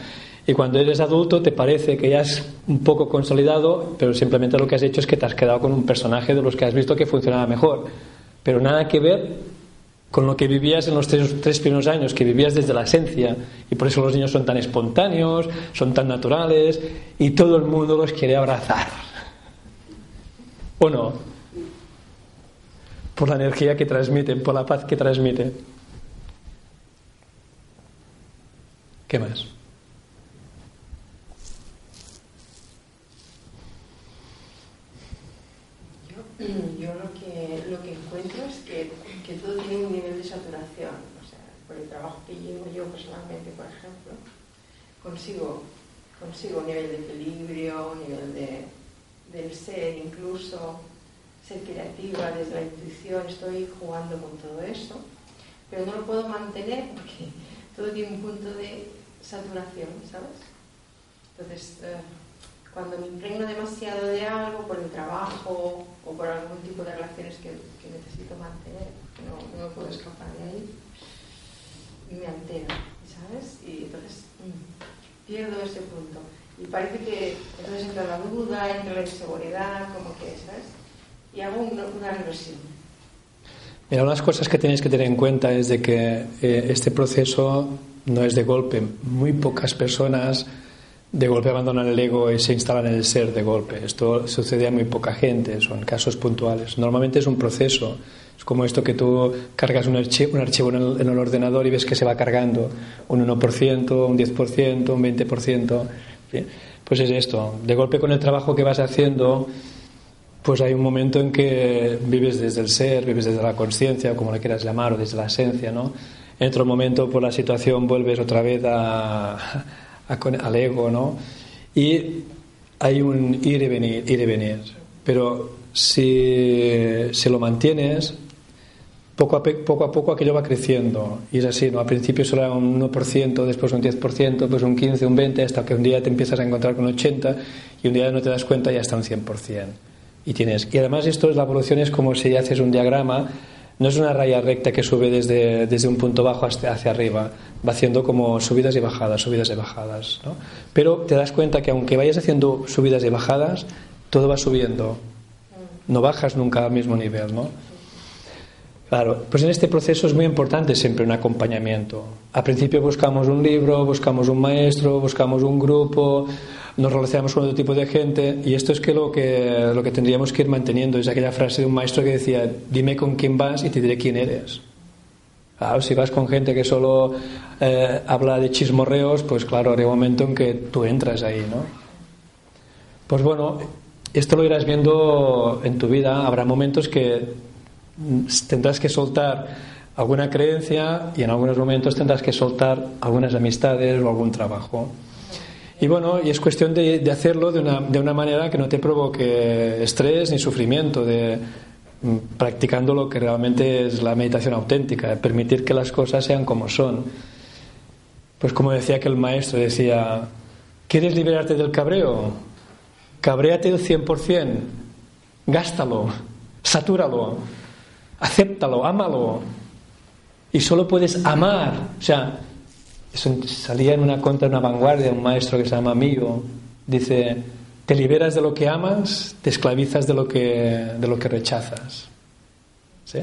Y cuando eres adulto te parece que ya es un poco consolidado, pero simplemente lo que has hecho es que te has quedado con un personaje de los que has visto que funcionaba mejor. Pero nada que ver con lo que vivías en los tres, primeros años, que vivías desde la esencia. Y por eso los niños son tan espontáneos, son tan naturales y todo el mundo los quiere abrazar. (laughs) ¿O no? Por la energía que transmiten, por la paz que transmiten. ¿Qué más? Yo (clears throat) lo que, lo que encuentro es que, que todo tiene un nivel de saturación. O sea, por el trabajo que llevo yo personalmente, por ejemplo, consigo, consigo un nivel de equilibrio, un nivel de, del ser incluso, ser creativa desde la intuición, estoy jugando con todo esto, pero no lo puedo mantener porque todo tiene un punto de saturación, ¿sabes? Entonces, eh, cuando me impregno demasiado de algo por el trabajo o por algún tipo de relaciones que, necesito mantener, no, puedo escapar de ahí, me altero, ¿sabes? Y entonces mm, pierdo ese punto. Y parece que entonces entra la duda, entra la inseguridad, como que, ¿sabes? Y hago una, una reversión. Mira, unas cosas que tenéis que tener en cuenta es de que eh, este proceso no es de golpe. Muy pocas personas de golpe abandonan el ego y se instalan en el ser de golpe. Esto sucede a muy poca gente, son casos puntuales. Normalmente es un proceso. Es como esto que tú cargas un archivo, un archivo en, el, ordenador y ves que se va cargando un 1%, un 10%, un 20%. Pues es esto. De golpe con el trabajo que vas haciendo, pues hay un momento en que vives desde el ser, vives desde la conciencia, como le quieras llamar, o desde la esencia, ¿no? En otro momento, por la situación, vuelves otra vez a al ego, ¿no? Y hay un ir y venir, ir y venir. Pero si, si lo mantienes, poco a, poco aquello va creciendo. Y es así, ¿no? Al principio solo era un 1%, después un 10%, pues un 15, un 20, hasta que un día te empiezas a encontrar con 80 y un día no te das cuenta y ya está un 100%. Y, tienes, y además esto es la evolución es como si haces un diagrama no es una raya recta que sube desde, desde un punto bajo hasta, hacia arriba, va haciendo como subidas y bajadas, subidas y bajadas. ¿no? Pero te das cuenta que aunque vayas haciendo subidas y bajadas, todo va subiendo. No bajas nunca al mismo nivel, ¿no? Claro, pues en este proceso es muy importante siempre un acompañamiento. Al principio buscamos un libro, buscamos un maestro, buscamos un grupo, nos relacionamos con otro tipo de gente y esto es que lo que, lo que tendríamos que ir manteniendo. Es aquella frase de un maestro que decía, dime con quién vas y te diré quién eres. Claro, si vas con gente que solo eh, habla de chismorreos, pues claro, hay un momento en que tú entras ahí, ¿no? Pues bueno, esto lo irás viendo en tu vida. Habrá momentos que tendrás que soltar alguna creencia y en algunos momentos tendrás que soltar algunas amistades o algún trabajo. Y bueno, y es cuestión de, hacerlo de una, de una, manera que no te provoque estrés ni sufrimiento, de mm, practicando lo que realmente es la meditación auténtica, permitir que las cosas sean como son. Pues como decía que el maestro decía, ¿quieres liberarte del cabreo? Cabréate el 100%, gástalo, satúralo, acéptalo, ámalo. Y solo puedes amar, o sea, salía en una contra, una vanguardia, un maestro que se llama Amigo, dice, te liberas de lo que amas, te esclavizas de lo que, de lo que rechazas. ¿Sí?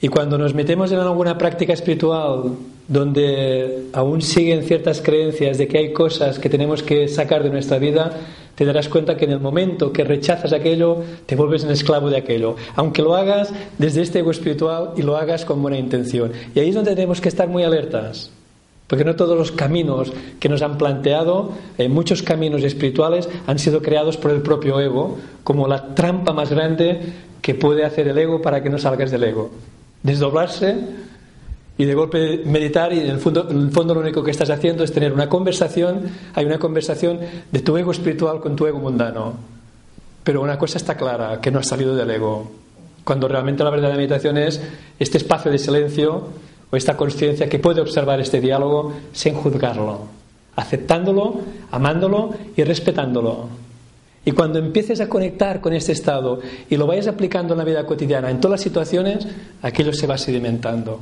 Y cuando nos metemos en alguna práctica espiritual donde aún siguen ciertas creencias de que hay cosas que tenemos que sacar de nuestra vida, te darás cuenta que en el momento que rechazas aquello, te vuelves un esclavo de aquello, aunque lo hagas desde este ego espiritual y lo hagas con buena intención. Y ahí es donde tenemos que estar muy alertas. Porque no todos los caminos que nos han planteado, eh, muchos caminos espirituales han sido creados por el propio ego, como la trampa más grande que puede hacer el ego para que no salgas del ego. Desdoblarse y de golpe meditar y en el, fondo, en el fondo lo único que estás haciendo es tener una conversación, hay una conversación de tu ego espiritual con tu ego mundano. Pero una cosa está clara, que no has salido del ego. Cuando realmente la verdadera meditación es este espacio de silencio o esta conciencia que puede observar este diálogo sin juzgarlo, aceptándolo, amándolo y respetándolo. Y cuando empieces a conectar con este estado y lo vayas aplicando en la vida cotidiana, en todas las situaciones, aquello se va sedimentando.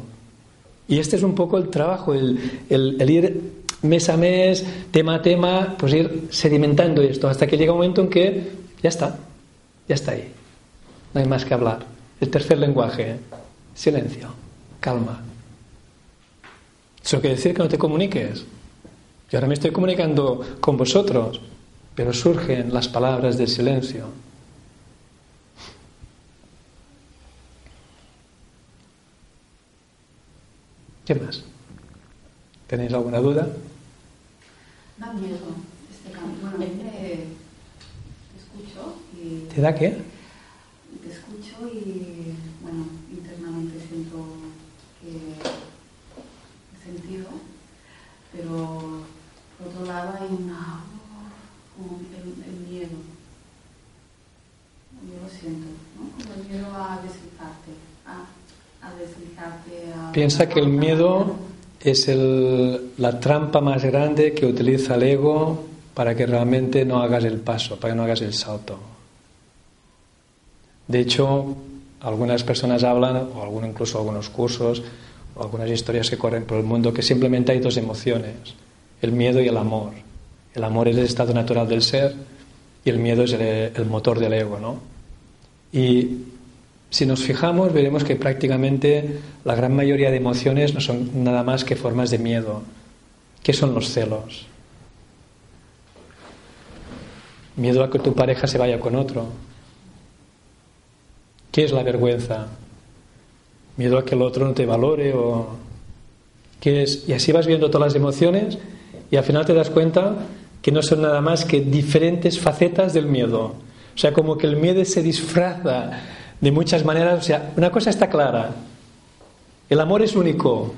Y este es un poco el trabajo, el, ir mes a mes, tema a tema, pues ir sedimentando esto, hasta que llega un momento en que ya está, ya está ahí. No hay más que hablar. El tercer lenguaje, silencio, calma, eso quiere decir que no te comuniques. Yo ahora me estoy comunicando con vosotros, pero surgen las palabras del silencio. ¿Qué más? ¿Tenéis alguna duda? Da miedo este cambio. Bueno, te escucho y... ¿Te da qué? Te escucho y, bueno, internamente siento que pero por otro lado hay una, como el, miedo. Yo lo siento, ¿no? miedo a deslizarte, a, Piensa que el miedo es el- la trampa más grande que utiliza el ego para que realmente no hagas el paso, para que no hagas el salto. De hecho, algunas personas hablan, o alguno, incluso algunos cursos, o algunas historias que corren por el mundo, que simplemente hay dos emociones, el miedo y el amor. El amor es el estado natural del ser y el miedo es el, el motor del ego, ¿no? Y si nos fijamos, veremos que prácticamente la gran mayoría de emociones no son nada más que formas de miedo. ¿Qué son los celos? Miedo a que tu pareja se vaya con otro. ¿Qué es la vergüenza? Miedo a que el otro no te valore o qué es y así vas viendo todas las emociones y al final te das cuenta que no son nada más que diferentes facetas del miedo. O sea, como que el miedo se disfraza de muchas maneras. O sea, una cosa está clara. El amor es único.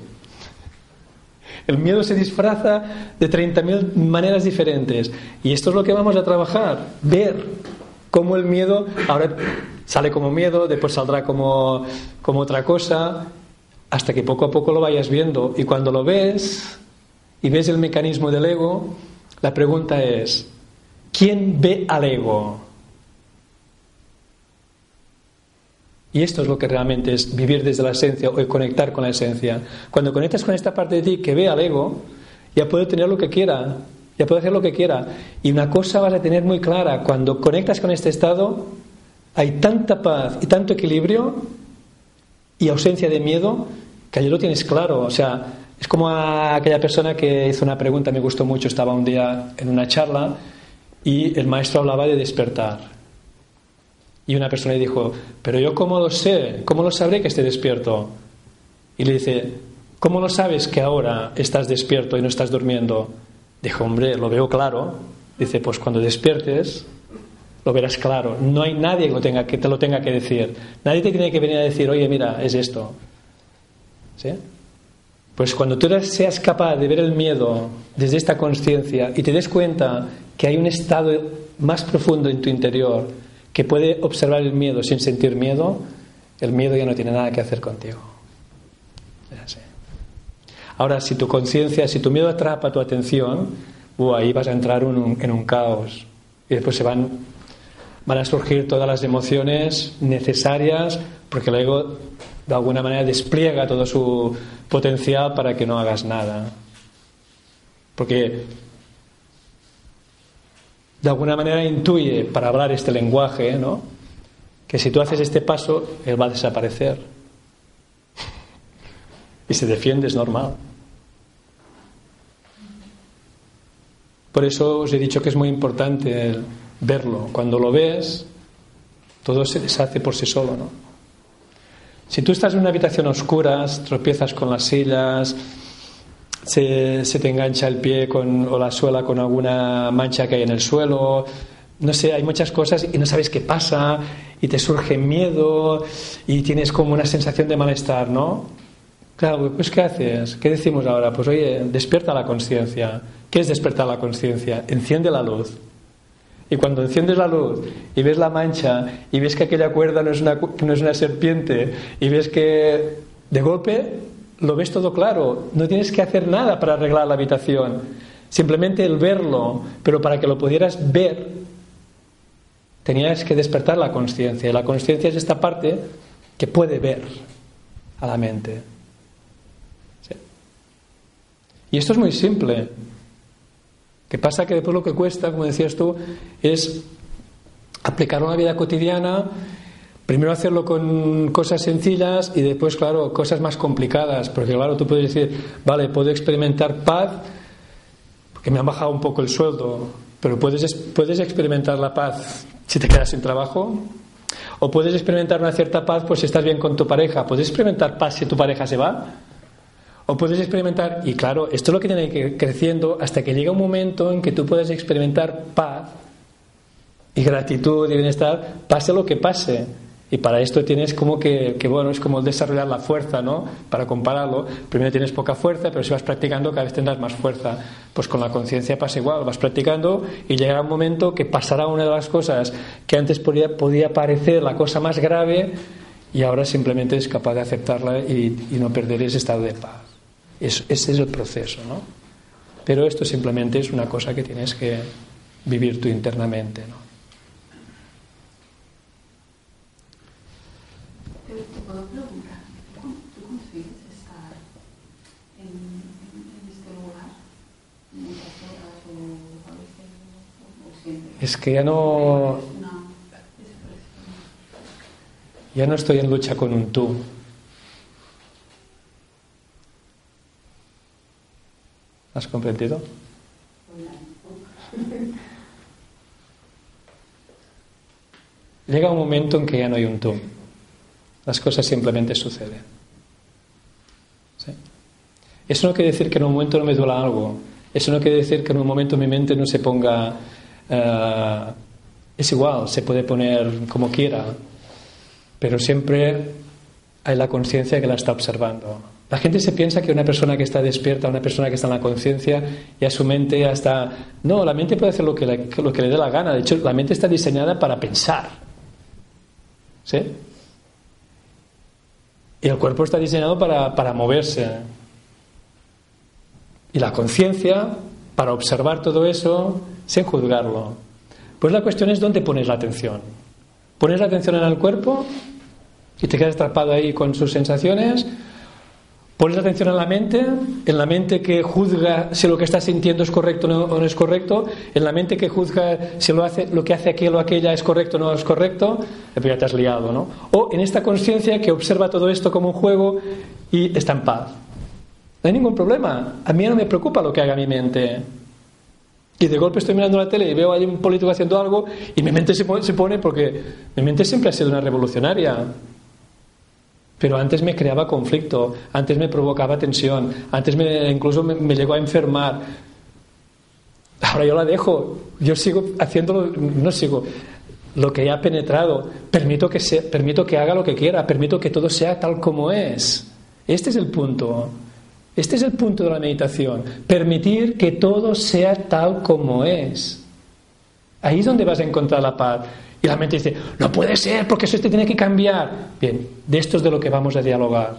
El miedo se disfraza de 30.000 maneras diferentes. Y esto es lo que vamos a trabajar. Ver cómo el miedo ahora sale como miedo, después saldrá como, como otra cosa, hasta que poco a poco lo vayas viendo. Y cuando lo ves y ves el mecanismo del ego, la pregunta es, ¿quién ve al ego? Y esto es lo que realmente es vivir desde la esencia o conectar con la esencia. Cuando conectas con esta parte de ti que ve al ego, ya puede tener lo que quiera, ya puede hacer lo que quiera. Y una cosa vas a tener muy clara, cuando conectas con este estado, hay tanta paz y tanto equilibrio y ausencia de miedo que allí lo tienes claro. O sea, es como a aquella persona que hizo una pregunta, me gustó mucho, estaba un día en una charla y el maestro hablaba de despertar. Y una persona le dijo, pero yo cómo lo sé, cómo lo sabré que esté despierto. Y le dice, ¿cómo lo sabes que ahora estás despierto y no estás durmiendo? Dijo, hombre, lo veo claro. Dice, pues cuando despiertes lo verás claro. No hay nadie que, lo tenga, que te lo tenga que decir. Nadie te tiene que venir a decir, oye, mira, es esto. ¿Sí? Pues cuando tú seas capaz de ver el miedo desde esta conciencia y te des cuenta que hay un estado más profundo en tu interior que puede observar el miedo sin sentir miedo, el miedo ya no tiene nada que hacer contigo. Ahora, si tu conciencia, si tu miedo atrapa tu atención, uh, ahí vas a entrar en un, en un caos. Y después se van, van a surgir todas las emociones necesarias, porque el ego de alguna manera despliega todo su potencial para que no hagas nada. Porque de alguna manera intuye para hablar este lenguaje, ¿no? Que si tú haces este paso, él va a desaparecer. Y se defiende, es normal. Por eso os he dicho que es muy importante verlo. Cuando lo ves, todo se deshace por sí solo, ¿no? Si tú estás en una habitación oscura, tropiezas con las sillas, se, te engancha el pie con, o la suela con alguna mancha que hay en el suelo, no sé, hay muchas cosas y no sabes qué pasa y te surge miedo y tienes como una sensación de malestar, ¿no? Claro, pues ¿qué haces? ¿Qué decimos ahora? Pues oye, despierta la conciencia. ¿Qué es despertar la conciencia? Enciende la luz. Y cuando enciendes la luz y ves la mancha y ves que aquella cuerda no es una, no es una serpiente y ves que de golpe lo ves todo claro, no tienes que hacer nada para arreglar la habitación, simplemente el verlo, pero para que lo pudieras ver tenías que despertar la conciencia y la conciencia es esta parte que puede ver a la mente. Y esto es muy simple. ¿Qué pasa? Que después lo que cuesta, como decías tú, es aplicarlo a la vida cotidiana Primero hacerlo con cosas sencillas y después, claro, cosas más complicadas. Porque, claro, tú puedes decir, vale, puedo experimentar paz porque me han bajado un poco el sueldo, pero puedes, puedes experimentar la paz si te quedas sin trabajo. O puedes experimentar una cierta paz pues si estás bien con tu pareja. Puedes experimentar paz si tu pareja se va. O puedes experimentar, y claro, esto es lo que tiene que ir creciendo hasta que llega un momento en que tú puedes experimentar paz y gratitud y bienestar, pase lo que pase. Y para esto tienes como que, bueno, es como desarrollar la fuerza, ¿no? Para compararlo, primero tienes poca fuerza, pero si vas practicando cada vez tendrás más fuerza. Pues con la conciencia pasa igual, vas practicando y llegará un momento que pasará una de las cosas que antes podía, podía parecer la cosa más grave y ahora simplemente es capaz de aceptarla y no perder ese estado de paz. ese es el proceso, ¿no? Pero esto simplemente es una cosa que tienes que vivir tú internamente, ¿no? Es que ya no. Ya no estoy en lucha con un tú. ¿Has comprendido? Llega un momento en que ya no hay un tú. Las cosas simplemente suceden. Eso no quiere decir que en un momento no me duela algo. Eso no quiere decir que en un momento mi mente no se ponga eh, es igual, se puede poner como quiera, pero siempre hay la conciencia que la está observando. La gente se piensa que una persona que está despierta, una persona que está en la conciencia, ya su mente ya está... No, la mente puede hacer lo que, le, lo que le dé la gana. De hecho, la mente está diseñada para pensar. ¿Sí? Y el cuerpo está diseñado para, para moverse. Y la conciencia, para observar todo eso, sin juzgarlo. Pues la cuestión es dónde pones la atención. ¿Pones la atención en el cuerpo y te quedas atrapado ahí con sus sensaciones? ¿Pones la atención en la mente? ¿En la mente que juzga si lo que estás sintiendo es correcto o no es correcto? ¿En la mente que juzga si lo, hace, lo que hace aquel o aquella es correcto o no es correcto? Ya te has liado, ¿no? O en esta conciencia que observa todo esto como un juego y está en paz. No hay ningún problema. A mí no me preocupa lo que haga mi mente. Y de golpe estoy mirando la tele y veo ahí un político haciendo algo y mi mente se pone, porque mi mente siempre ha sido una revolucionaria. Pero antes me creaba conflicto, antes me provocaba tensión, antes me, incluso me, llegó a enfermar. Ahora yo la dejo, yo sigo haciéndolo, no sigo, lo que ha penetrado, permito que, permito que haga lo que quiera, permito que todo sea tal como es. Este es el punto. Este es el punto de la meditación, permitir que todo sea tal como es. Ahí es donde vas a encontrar la paz. Y la mente dice, no puede ser, porque eso te tiene que cambiar. Bien, de esto es de lo que vamos a dialogar.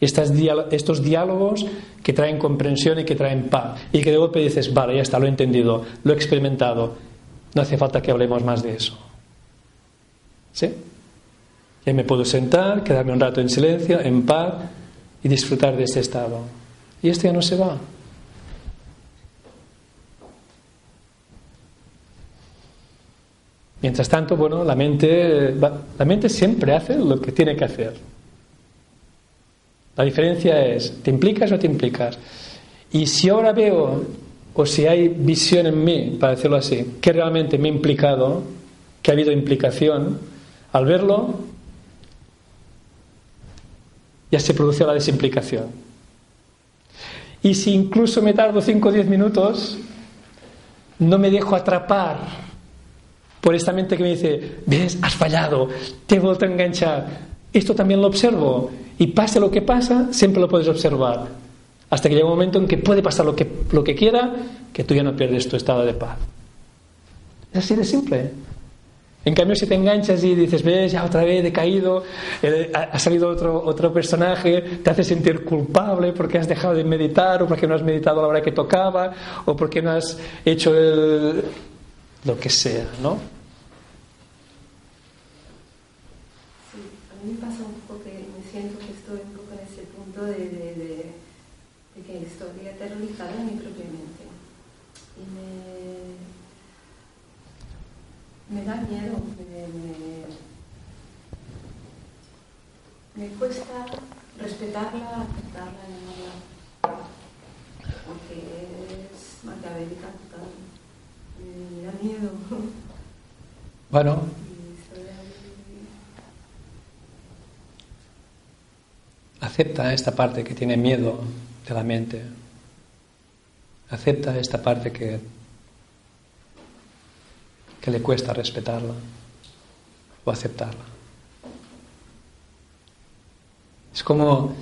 estos diálogos que traen comprensión y que traen paz. Y que de golpe dices, vale, ya está, lo he entendido, lo he experimentado. No hace falta que hablemos más de eso. ¿Sí? Ya me puedo sentar, quedarme un rato en silencio, en paz y disfrutar de este estado. Y este ya no se va. Mientras tanto, bueno, la mente, la mente siempre hace lo que tiene que hacer. La diferencia es, ¿te implicas o no te implicas? Y si ahora veo, o si hay visión en mí, para decirlo así, que realmente me he implicado, que ha habido implicación, al verlo, ya se produce la desimplicación. Y si incluso me tardo 5 o 10 minutos, no me dejo atrapar por esta mente que me dice, ves, has fallado, te he vuelto a enganchar. Esto también lo observo. Y pase lo que pasa, siempre lo puedes observar. Hasta que llega un momento en que puede pasar lo que, lo que quiera, que tú ya no pierdes tu estado de paz. Es así de simple. En cambio, si te enganchas y dices, ves, ya otra vez he caído, eh, ha salido otro, otro personaje, te hace sentir culpable porque has dejado de meditar o porque no has meditado a la hora que tocaba o porque no has hecho el, lo que sea, ¿no? Sí, a mí me pasa un poco que me siento que estoy un poco en ese punto de, de, de, de que estoy aterrorizada en mi propia mente. Me da miedo, me, cuesta respetarla, aceptarla y amarla, porque es maquiavélica total, me da miedo. Bueno. Acepta esta parte que tiene miedo de la mente. Acepta esta parte que que le cuesta respetarla o aceptarla. Es como,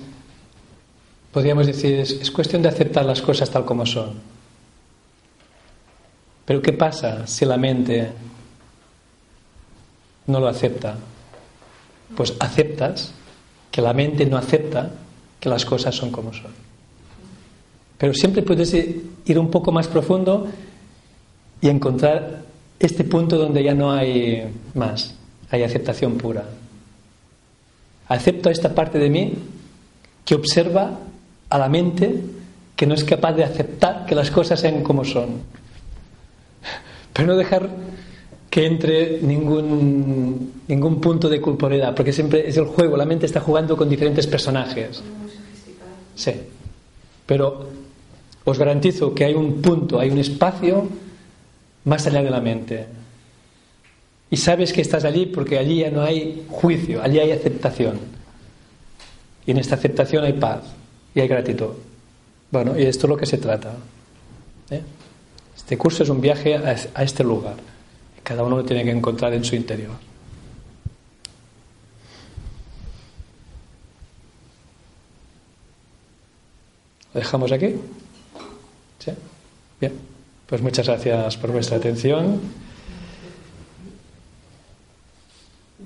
podríamos decir, es, es cuestión de aceptar las cosas tal como son. Pero ¿qué pasa si la mente no lo acepta? Pues aceptas que la mente no acepta que las cosas son como son. Pero siempre puedes ir un poco más profundo y encontrar este punto donde ya no hay más, hay aceptación pura. Acepto esta parte de mí que observa a la mente que no es capaz de aceptar que las cosas sean como son. Pero no dejar que entre ningún, ningún punto de culpabilidad, porque siempre es el juego, la mente está jugando con diferentes personajes. Sí. Pero os garantizo que hay un punto, hay un espacio más allá de la mente. Y sabes que estás allí porque allí ya no hay juicio, allí hay aceptación. Y en esta aceptación hay paz y hay gratitud. Bueno, y esto es lo que se trata. ¿eh? Este curso es un viaje a este lugar. Cada uno lo tiene que encontrar en su interior. ¿Lo dejamos aquí? ¿Sí? Bien. Pues muchas gracias por vuestra atención.